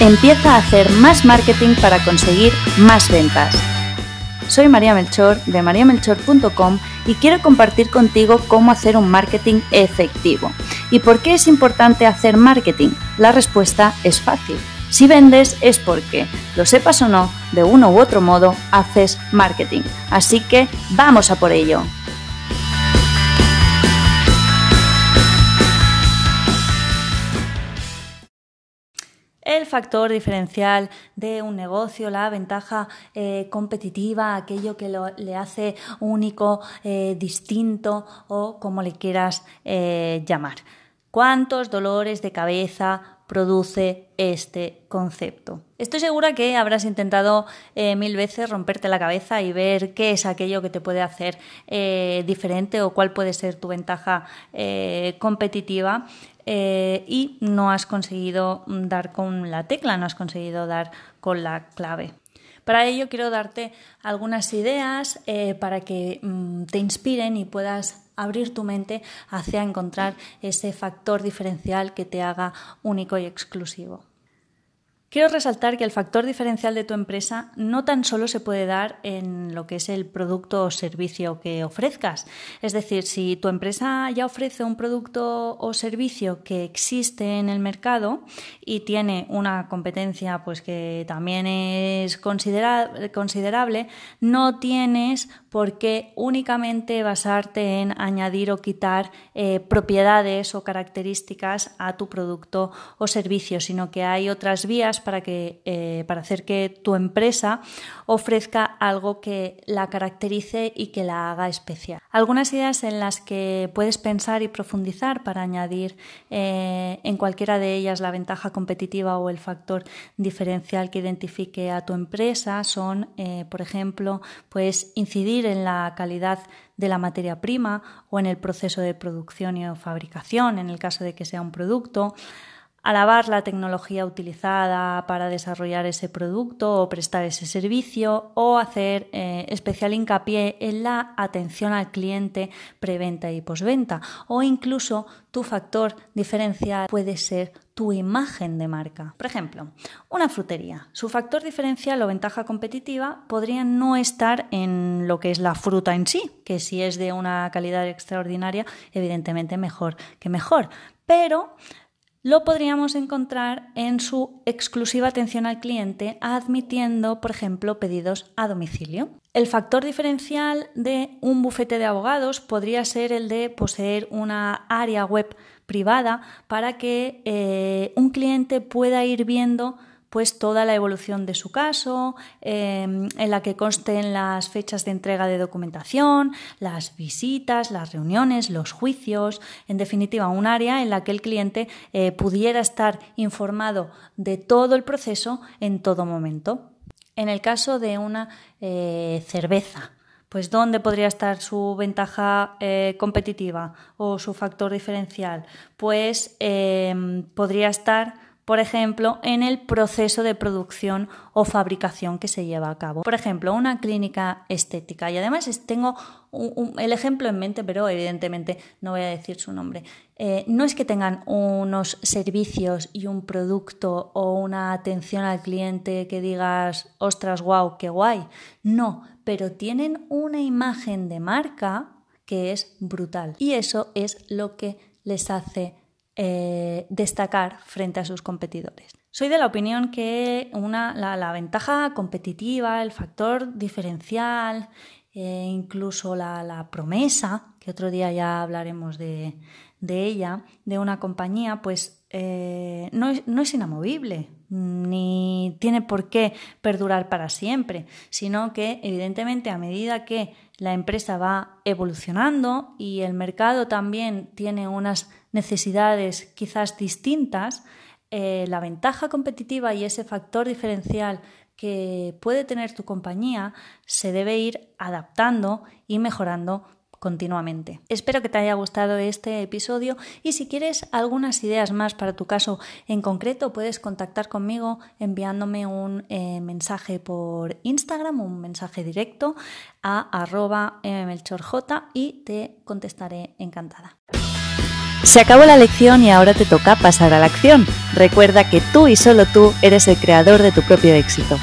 Empieza a hacer más marketing para conseguir más ventas. Soy María Melchor de mariamelchor.com y quiero compartir contigo cómo hacer un marketing efectivo. ¿Y por qué es importante hacer marketing? La respuesta es fácil. Si vendes es porque, lo sepas o no, de uno u otro modo haces marketing. Así que vamos a por ello. El factor diferencial de un negocio, la ventaja eh, competitiva, aquello que le hace único, eh, distinto o como le quieras eh, llamar. ¿Cuántos dolores de cabeza produce este concepto? Estoy segura que habrás intentado mil veces romperte la cabeza y ver qué es aquello que te puede hacer diferente o cuál puede ser tu ventaja competitiva eh, y no has conseguido dar con la tecla, no has conseguido dar con la clave. Para ello quiero darte algunas ideas eh, para que mm, te inspiren y puedas abrir tu mente hacia encontrar ese factor diferencial que te haga único y exclusivo. Quiero resaltar que el factor diferencial de tu empresa no tan solo se puede dar en lo que es el producto o servicio que ofrezcas. Es decir, si tu empresa ya ofrece un producto o servicio que existe en el mercado y tiene una competencia pues que también es considerable, no tienes por qué únicamente basarte en añadir o quitar eh, propiedades o características a tu producto o servicio, sino que hay otras vías para, que, eh, para hacer que tu empresa ofrezca algo que la caracterice y que la haga especial. Algunas ideas en las que puedes pensar y profundizar para añadir eh, en cualquiera de ellas la ventaja competitiva o el factor diferencial que identifique a tu empresa son, eh, por ejemplo, pues incidir en la calidad de la materia prima o en el proceso de producción y fabricación, en el caso de que sea un producto, alabar la tecnología utilizada para desarrollar ese producto o prestar ese servicio o hacer eh, especial hincapié en la atención al cliente preventa y posventa o incluso tu factor diferencial puede ser tu imagen de marca. Por ejemplo, una frutería. Su factor diferencial o ventaja competitiva podría no estar en lo que es la fruta en sí, que si es de una calidad extraordinaria, evidentemente mejor que mejor, pero lo podríamos encontrar en su exclusiva atención al cliente, admitiendo, por ejemplo, pedidos a domicilio. El factor diferencial de un bufete de abogados podría ser el de poseer una área web privada para que eh, un cliente pueda ir viendo pues toda la evolución de su caso, em, en la que consten las fechas de entrega de documentación, las visitas, las reuniones, los juicios, en definitiva, un área en la que el cliente eh, pudiera estar informado de todo el proceso en todo momento. En el caso de una eh, cerveza, pues ¿dónde podría estar su ventaja eh, competitiva o su factor diferencial? Pues em, podría estar por ejemplo, en el proceso de producción o fabricación que se lleva a cabo. Por ejemplo, una clínica estética. Y además tengo el ejemplo en mente, pero evidentemente no voy a decir su nombre. Eh, no es que tengan unos servicios y un producto o una atención al cliente que digas, ostras, wow, qué guay. No, pero tienen una imagen de marca que es brutal. Y eso es lo que les hace eh, destacar frente a sus competidores. Soy de la opinión que una, la, ventaja competitiva, el factor diferencial, e incluso la, promesa, que otro día ya hablaremos de, ella, de una compañía, pues eh, no, es, inamovible, ni tiene por qué perdurar para siempre, sino que evidentemente a medida que la empresa va evolucionando y el mercado también tiene unas necesidades quizás distintas, eh, la ventaja competitiva y ese factor diferencial que puede tener tu compañía se debe ir adaptando y mejorando continuamente. Espero que te haya gustado este episodio y si quieres algunas ideas más para tu caso en concreto puedes contactar conmigo enviándome un eh, mensaje por Instagram, un mensaje directo a arroba mmelchorj y te contestaré encantada. Se acabó la lección y ahora te toca pasar a la acción. Recuerda que tú y solo tú eres el creador de tu propio éxito.